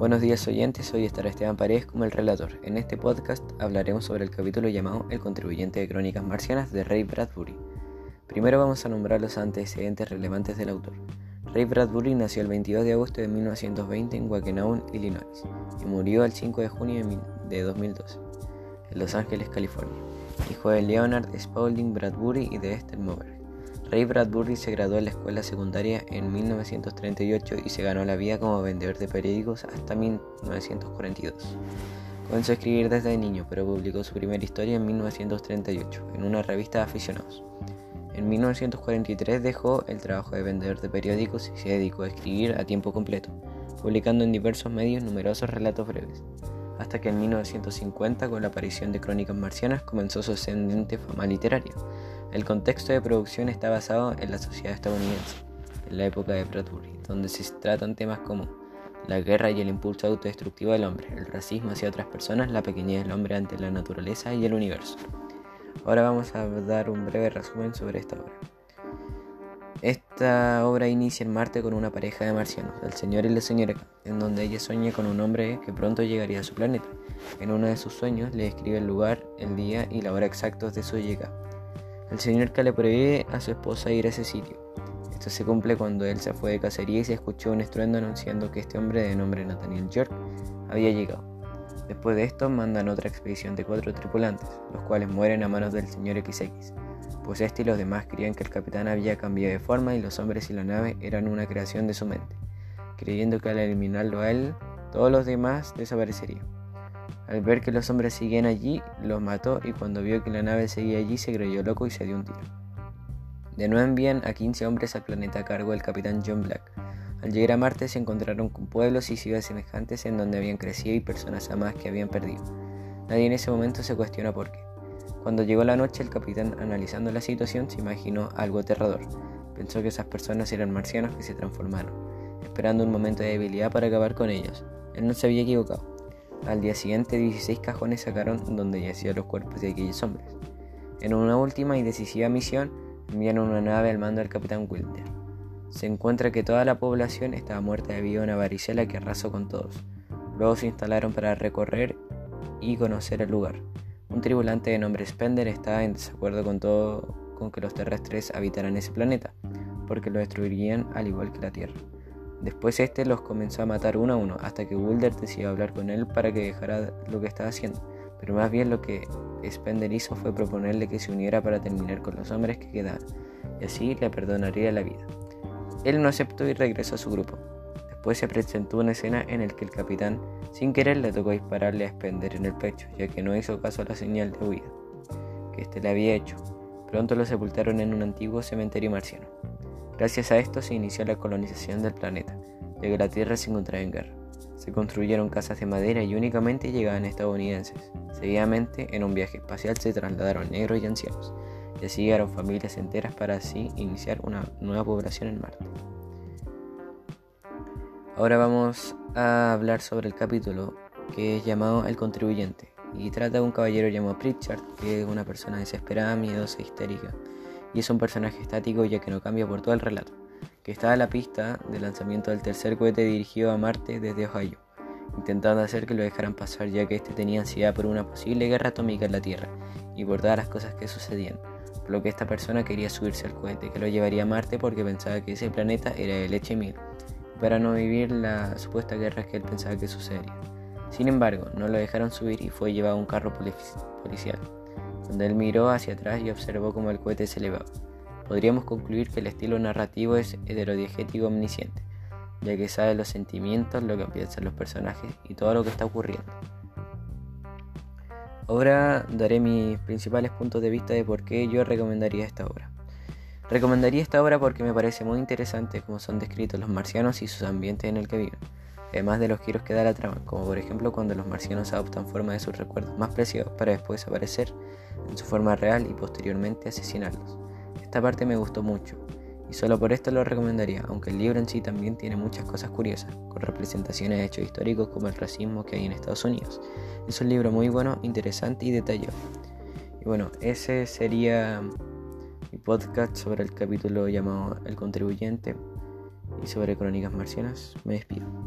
Buenos días oyentes, hoy estará Esteban Paredes como el relator. En este podcast hablaremos sobre el capítulo llamado El contribuyente de Crónicas Marcianas de Ray Bradbury. Primero vamos a nombrar los antecedentes relevantes del autor. Ray Bradbury nació el 22 de agosto de 1920 en Wackenaun, Illinois, y murió el 5 de junio de 2012, en Los Ángeles, California, hijo de Leonard Spaulding Bradbury y de Esther Moberg. Ray Bradbury se graduó en la escuela secundaria en 1938 y se ganó la vida como vendedor de periódicos hasta 1942. Comenzó a escribir desde niño, pero publicó su primera historia en 1938 en una revista de aficionados. En 1943 dejó el trabajo de vendedor de periódicos y se dedicó a escribir a tiempo completo, publicando en diversos medios numerosos relatos breves, hasta que en 1950, con la aparición de Crónicas Marcianas, comenzó su ascendente fama literaria el contexto de producción está basado en la sociedad estadounidense, en la época de Bradbury, donde se tratan temas como la guerra y el impulso autodestructivo del hombre, el racismo hacia otras personas, la pequeñez del hombre ante la naturaleza y el universo. Ahora vamos a dar un breve resumen sobre esta obra. Esta obra inicia en Marte con una pareja de marcianos, el señor y la señora, en donde ella sueña con un hombre que pronto llegaría a su planeta. En uno de sus sueños le describe el lugar, el día y la hora exactos de su llegada. El señor que le prohíbe a su esposa ir a ese sitio. Esto se cumple cuando él se fue de cacería y se escuchó un estruendo anunciando que este hombre de nombre Nathaniel York había llegado. Después de esto mandan otra expedición de cuatro tripulantes, los cuales mueren a manos del señor XX, pues este y los demás creían que el capitán había cambiado de forma y los hombres y la nave eran una creación de su mente, creyendo que al eliminarlo a él, todos los demás desaparecerían. Al ver que los hombres seguían allí, los mató y cuando vio que la nave seguía allí se creyó loco y se dio un tiro. De nuevo envían a 15 hombres al planeta a cargo del capitán John Black. Al llegar a Marte se encontraron con pueblos y ciudades semejantes en donde habían crecido y personas amadas que habían perdido. Nadie en ese momento se cuestiona por qué. Cuando llegó la noche, el capitán, analizando la situación, se imaginó algo aterrador. Pensó que esas personas eran marcianos que se transformaron, esperando un momento de debilidad para acabar con ellos. Él no se había equivocado. Al día siguiente 16 cajones sacaron donde yacían los cuerpos de aquellos hombres. En una última y decisiva misión enviaron una nave al mando del capitán Wilder. Se encuentra que toda la población estaba muerta debido a una varicela que arrasó con todos. Luego se instalaron para recorrer y conocer el lugar. Un tribulante de nombre Spender estaba en desacuerdo con todo con que los terrestres habitaran ese planeta, porque lo destruirían al igual que la Tierra. Después este los comenzó a matar uno a uno, hasta que Wilder decidió hablar con él para que dejara lo que estaba haciendo. Pero más bien lo que Spender hizo fue proponerle que se uniera para terminar con los hombres que quedaban, y así le perdonaría la vida. Él no aceptó y regresó a su grupo. Después se presentó una escena en la que el capitán, sin querer, le tocó dispararle a Spender en el pecho, ya que no hizo caso a la señal de huida que éste le había hecho. Pronto lo sepultaron en un antiguo cementerio marciano. Gracias a esto se inició la colonización del planeta, ya que la Tierra se encontraba en guerra. Se construyeron casas de madera y únicamente llegaban estadounidenses. Seguidamente, en un viaje espacial se trasladaron negros y ancianos, y así llegaron familias enteras para así iniciar una nueva población en Marte. Ahora vamos a hablar sobre el capítulo que es llamado El contribuyente y trata de un caballero llamado Pritchard, que es una persona desesperada, miedosa, histérica, y es un personaje estático ya que no cambia por todo el relato, que está a la pista del lanzamiento del tercer cohete dirigido a Marte desde Ohio, intentando hacer que lo dejaran pasar ya que este tenía ansiedad por una posible guerra atómica en la Tierra y por todas las cosas que sucedían, por lo que esta persona quería subirse al cohete que lo llevaría a Marte porque pensaba que ese planeta era de leche mil, para no vivir la supuesta guerra que él pensaba que sucedería. Sin embargo, no lo dejaron subir y fue llevado a un carro policial donde él miró hacia atrás y observó cómo el cohete se elevaba. Podríamos concluir que el estilo narrativo es heterodiegético omnisciente, ya que sabe los sentimientos, lo que piensan los personajes y todo lo que está ocurriendo. Ahora daré mis principales puntos de vista de por qué yo recomendaría esta obra. Recomendaría esta obra porque me parece muy interesante cómo son descritos los marcianos y sus ambientes en el que viven, además de los giros que da la trama, como por ejemplo cuando los marcianos adoptan forma de sus recuerdos más preciados para después aparecer en su forma real y posteriormente asesinarlos. Esta parte me gustó mucho y solo por esto lo recomendaría, aunque el libro en sí también tiene muchas cosas curiosas, con representaciones de hechos históricos como el racismo que hay en Estados Unidos. Es un libro muy bueno, interesante y detallado. Y bueno, ese sería mi podcast sobre el capítulo llamado El contribuyente y sobre crónicas marcianas. Me despido.